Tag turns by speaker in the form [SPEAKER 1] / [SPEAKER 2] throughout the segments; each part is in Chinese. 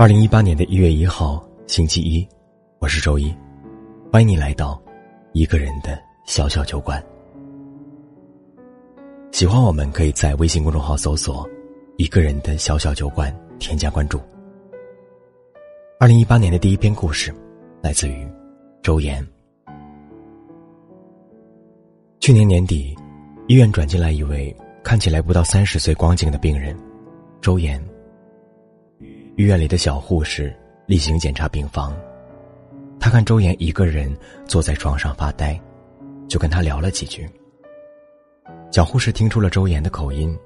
[SPEAKER 1] 二零一八年的一月一号，星期一，我是周一，欢迎你来到一个人的小小酒馆。喜欢我们，可以在微信公众号搜索“一个人的小小酒馆”，添加关注。二零一八年的第一篇故事，来自于周岩。去年年底，医院转进来一位看起来不到三十岁光景的病人，周岩。医院里的小护士例行检查病房，他看周岩一个人坐在床上发呆，就跟他聊了几句。小护士听出了周岩的口音，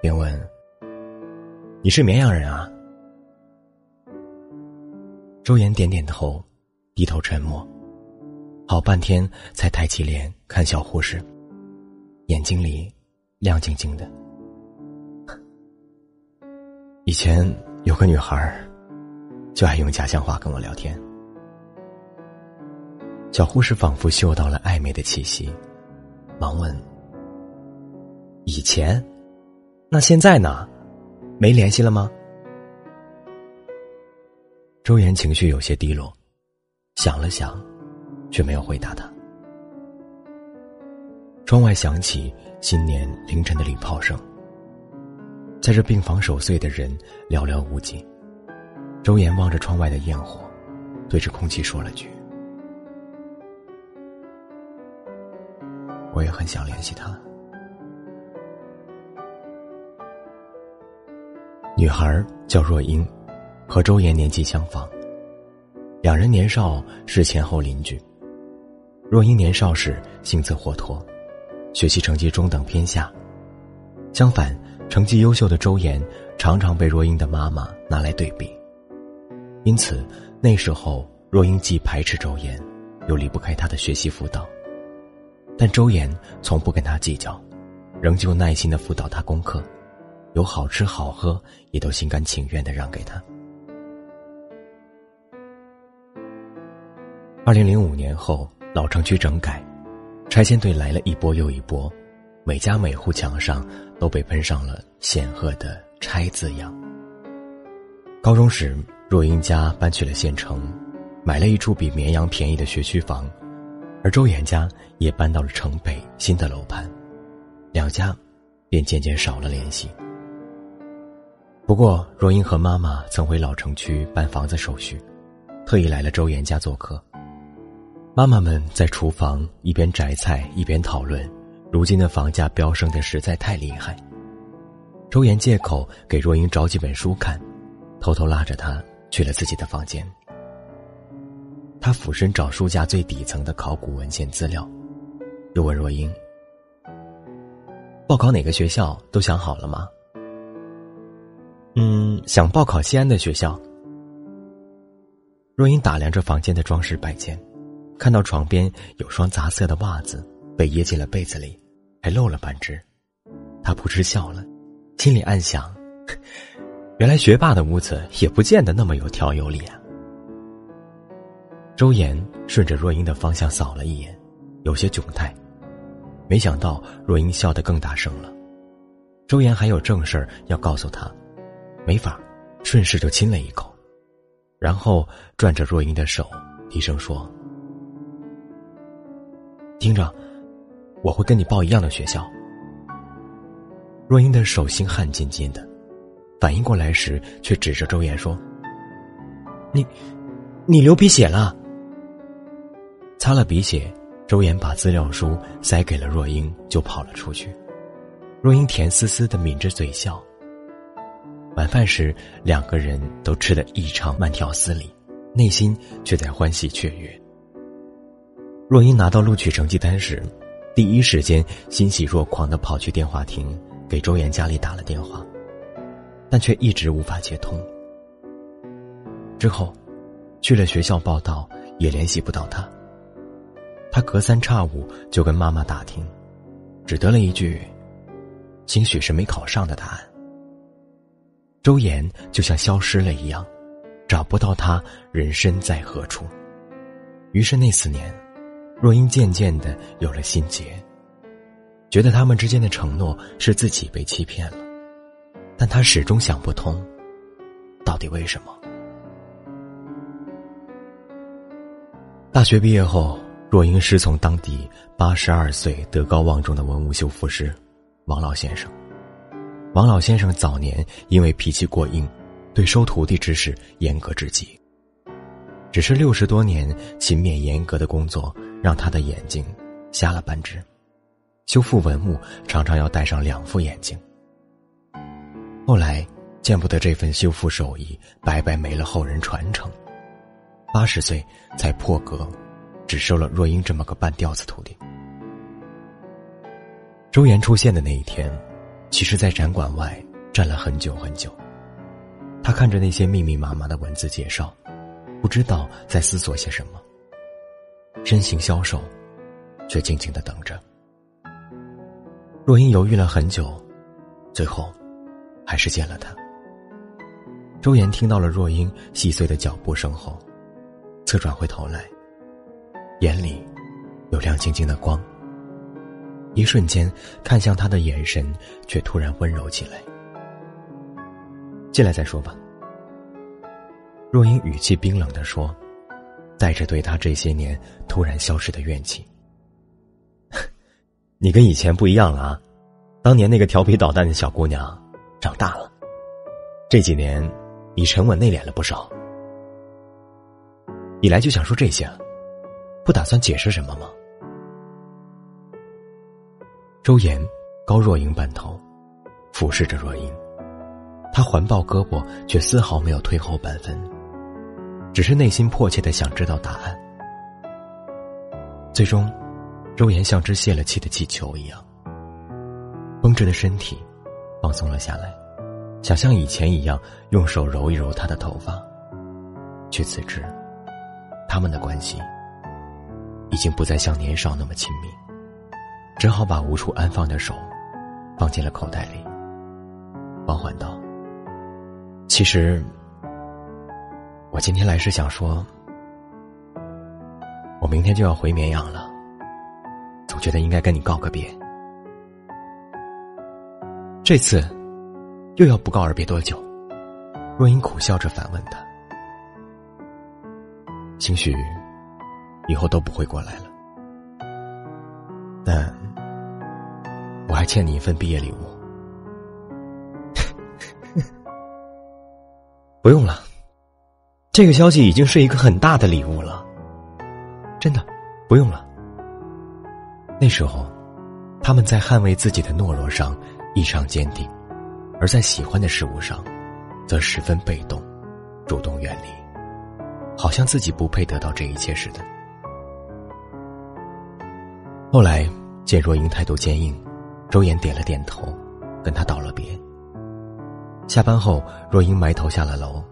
[SPEAKER 1] 便问：“你是绵阳人啊？”周岩点点头，低头沉默，好半天才抬起脸看小护士，眼睛里亮晶晶的。以前。有个女孩，就爱用家乡话跟我聊天。小护士仿佛嗅到了暧昧的气息，忙问：“以前，那现在呢？没联系了吗？”周岩情绪有些低落，想了想，却没有回答他。窗外响起新年凌晨的礼炮声。在这病房守岁的人寥寥无几。周岩望着窗外的焰火，对着空气说了句：“我也很想联系他。”女孩叫若英，和周岩年纪相仿。两人年少是前后邻居。若英年少时性子活脱，学习成绩中等偏下。相反。成绩优秀的周岩常常被若英的妈妈拿来对比，因此那时候若英既排斥周岩，又离不开他的学习辅导。但周岩从不跟他计较，仍旧耐心的辅导他功课，有好吃好喝也都心甘情愿的让给他。二零零五年后，老城区整改，拆迁队来了一波又一波。每家每户墙上都被喷上了显赫的“拆”字样。高中时，若英家搬去了县城，买了一处比绵阳便宜的学区房，而周岩家也搬到了城北新的楼盘，两家便渐渐少了联系。不过，若英和妈妈曾回老城区办房子手续，特意来了周岩家做客。妈妈们在厨房一边摘菜一边讨论。如今的房价飙升的实在太厉害。周岩借口给若英找几本书看，偷偷拉着她去了自己的房间。他俯身找书架最底层的考古文献资料，又问若英：“报考哪个学校都想好了吗？”“嗯，想报考西安的学校。”若英打量着房间的装饰摆件，看到床边有双杂色的袜子。被掖进了被子里，还漏了半只，他扑哧笑了，心里暗想：原来学霸的屋子也不见得那么有条有理啊。周岩顺着若英的方向扫了一眼，有些窘态，没想到若英笑得更大声了。周岩还有正事儿要告诉他，没法，顺势就亲了一口，然后攥着若英的手，低声说：“听着。”我会跟你报一样的学校。若英的手心汗津津的，反应过来时，却指着周岩说：“你，你流鼻血了。”擦了鼻血，周岩把资料书塞给了若英，就跑了出去。若英甜丝丝的抿着嘴笑。晚饭时，两个人都吃得异常慢条斯理，内心却在欢喜雀跃。若英拿到录取成绩单时。第一时间欣喜若狂的跑去电话亭，给周岩家里打了电话，但却一直无法接通。之后，去了学校报道，也联系不到他。他隔三差五就跟妈妈打听，只得了一句：“兴许是没考上的答案。”周岩就像消失了一样，找不到他人身在何处。于是那四年。若英渐渐的有了心结，觉得他们之间的承诺是自己被欺骗了，但他始终想不通，到底为什么。大学毕业后，若英师从当地八十二岁德高望重的文物修复师王老先生。王老先生早年因为脾气过硬，对收徒弟之事严格至极。只是六十多年勤勉严格的工作，让他的眼睛瞎了半只。修复文物常常要戴上两副眼镜。后来见不得这份修复手艺白白没了后人传承。八十岁才破格，只收了若英这么个半吊子徒弟。周岩出现的那一天，其实，在展馆外站了很久很久。他看着那些密密麻麻的文字介绍，不知道在思索些什么。身形消瘦，却静静的等着。若英犹豫了很久，最后，还是见了他。周岩听到了若英细碎的脚步声后。侧转回头来，眼里有亮晶晶的光。一瞬间，看向他的眼神却突然温柔起来。进来再说吧。若英语气冰冷的说，带着对他这些年突然消失的怨气。你跟以前不一样了啊！当年那个调皮捣蛋的小姑娘，长大了。这几年，你沉稳内敛了不少。你来就想说这些，不打算解释什么吗？周岩高若英半头，俯视着若英，他环抱胳膊，却丝毫没有退后半分，只是内心迫切的想知道答案。最终，周岩像只泄了气的气球一样，绷着的身体放松了下来，想像以前一样用手揉一揉他的头发，却自知。他们的关系已经不再像年少那么亲密，只好把无处安放的手放进了口袋里，缓缓道：“其实，我今天来是想说，我明天就要回绵阳了，总觉得应该跟你告个别。这次又要不告而别多久？”若英苦笑着反问他。兴许以后都不会过来了，但我还欠你一份毕业礼物。不用了，这个消息已经是一个很大的礼物了。真的，不用了。那时候，他们在捍卫自己的懦弱上异常坚定，而在喜欢的事物上，则十分被动，主动远离。好像自己不配得到这一切似的。后来见若英态度坚硬，周岩点了点头，跟他道了别。下班后，若英埋头下了楼，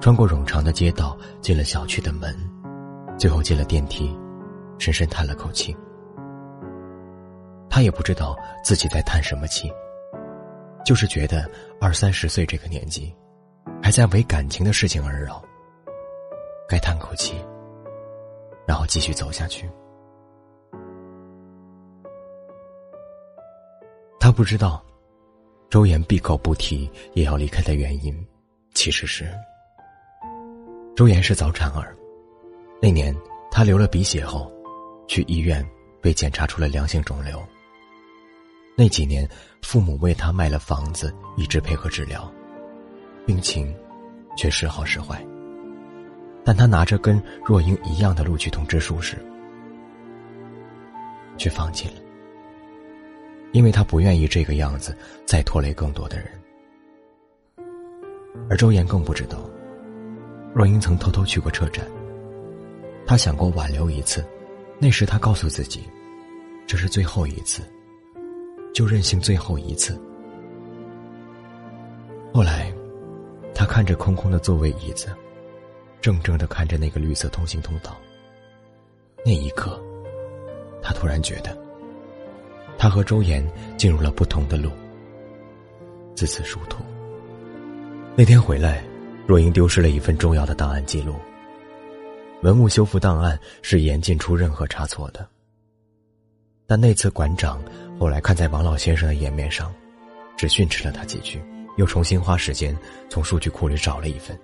[SPEAKER 1] 穿过冗长的街道，进了小区的门，最后进了电梯，深深叹了口气。他也不知道自己在叹什么气，就是觉得二三十岁这个年纪，还在为感情的事情而扰。该叹口气，然后继续走下去。他不知道，周岩闭口不提也要离开的原因，其实是周岩是早产儿。那年他流了鼻血后，去医院被检查出了良性肿瘤。那几年，父母为他卖了房子，一直配合治疗，病情却时好时坏。但他拿着跟若英一样的录取通知书时，却放弃了，因为他不愿意这个样子再拖累更多的人。而周岩更不知道，若英曾偷偷去过车站。他想过挽留一次，那时他告诉自己，这是最后一次，就任性最后一次。后来，他看着空空的座位椅子。怔怔的看着那个绿色通行通道，那一刻，他突然觉得，他和周岩进入了不同的路。自此殊途。那天回来，若英丢失了一份重要的档案记录。文物修复档案是严禁出任何差错的。但那次馆长后来看在王老先生的颜面上，只训斥了他几句，又重新花时间从数据库里找了一份。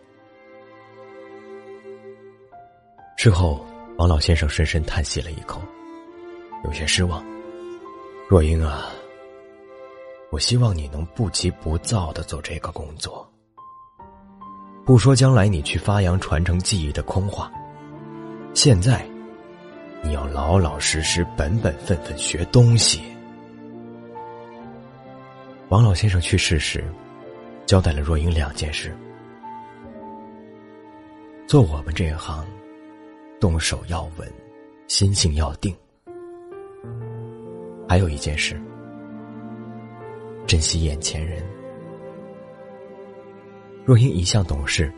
[SPEAKER 1] 之后，王老先生深深叹息了一口，有些失望。若英啊，我希望你能不急不躁的做这个工作。不说将来你去发扬传承技艺的空话，现在你要老老实实、本本分分学东西。王老先生去世时，交代了若英两件事：做我们这一行，动手要稳，心性要定；还有一件事，珍惜眼前人。若英一向懂事，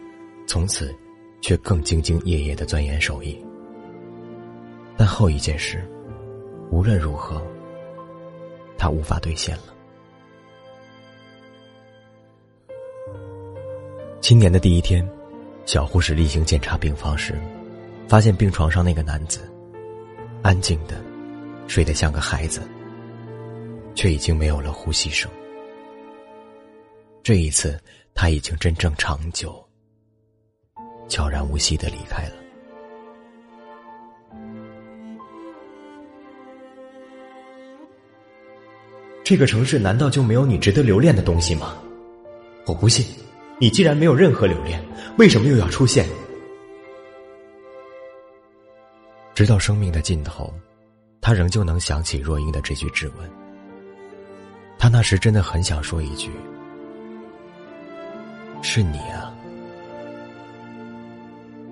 [SPEAKER 1] 从此却更兢兢业业的钻研手艺。但后一件事，无论如何，他无法兑现了。新年的第一天，小护士例行检查病房时，发现病床上那个男子，安静的睡得像个孩子，却已经没有了呼吸声。这一次。他已经真正长久、悄然无息的离开了。这个城市难道就没有你值得留恋的东西吗？我不信，你既然没有任何留恋，为什么又要出现？直到生命的尽头，他仍旧能想起若英的这句质问。他那时真的很想说一句。是你啊，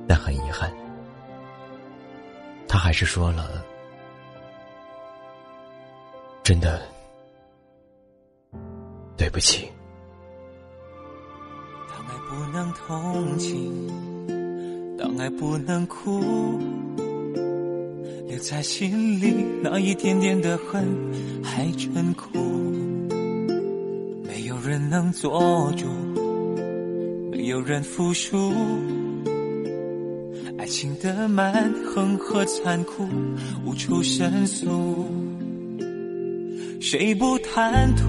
[SPEAKER 1] 但很遗憾，他还是说了，真的对不起。
[SPEAKER 2] 当爱不能同情，当爱不能哭，留在心里那一点点的恨还真苦，没有人能做主。有人服输，爱情的蛮横和残酷无处申诉。谁不贪图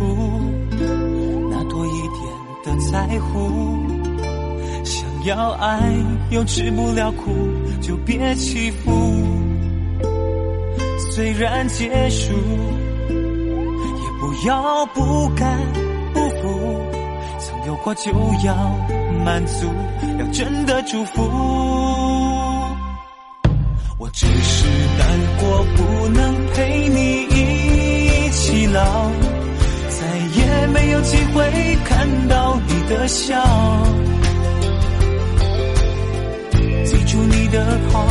[SPEAKER 2] 那多一点的在乎？想要爱又吃不了苦，就别欺负。虽然结束，也不要不甘不服。曾有过就要。满足，要真的祝福。我只是难过，不能陪你一起老，再也没有机会看到你的笑。记住你的好，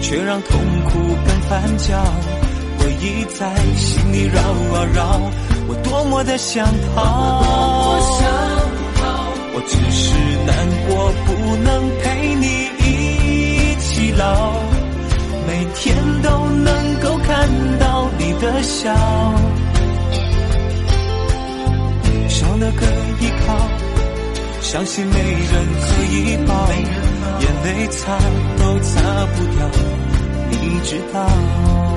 [SPEAKER 2] 却让痛苦更翻搅，回忆在心里绕啊绕，我多么的想逃。只是难过，不能陪你一起老，每天都能够看到你的笑，少了个依靠，相信没人可以抱，眼泪擦都擦不掉，你知道。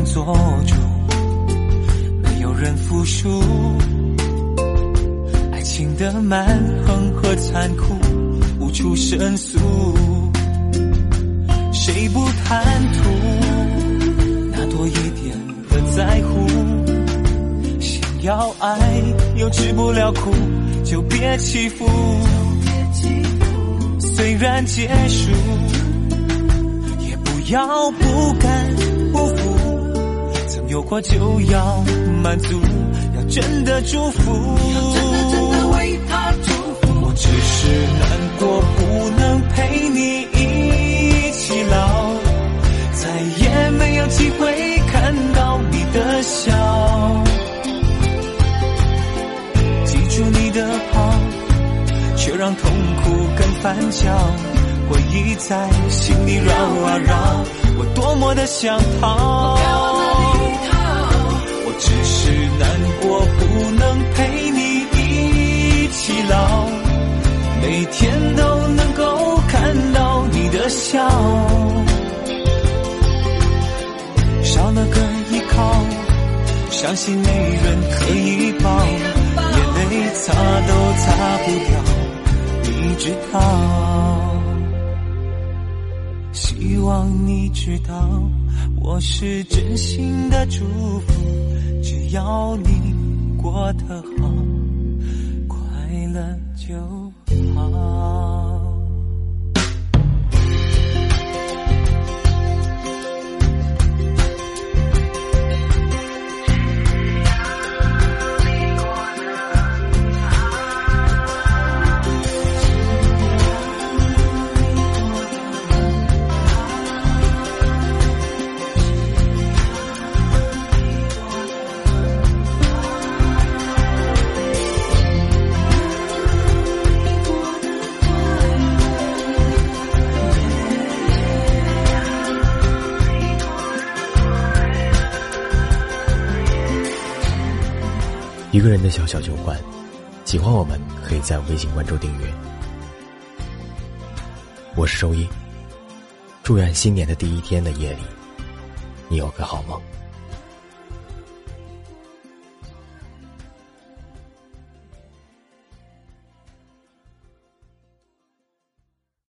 [SPEAKER 2] 能做主，没有人服输。爱情的蛮横和残酷无处申诉。谁不贪图那多一点的在乎？想要爱又吃不了苦。就别欺负，虽然结束，也不要不甘。有过就要满足，要真的祝福。我只是难过，不能陪你一起老，再也没有机会看到你的笑。记住你的好，却让痛苦更翻翘。回忆在心里绕啊绕，我多么的想逃。只是难过，不能陪你一起老，每天都能够看到你的笑，少了个依靠，相信没人可以抱，眼泪擦都擦不掉，你知道。希望你知道，我是真心的祝福，只要你过得好，快乐就好。
[SPEAKER 1] 一个人的小小酒馆，喜欢我们可以在微信关注订阅。我是周一，祝愿新年的第一天的夜里，你有个好梦。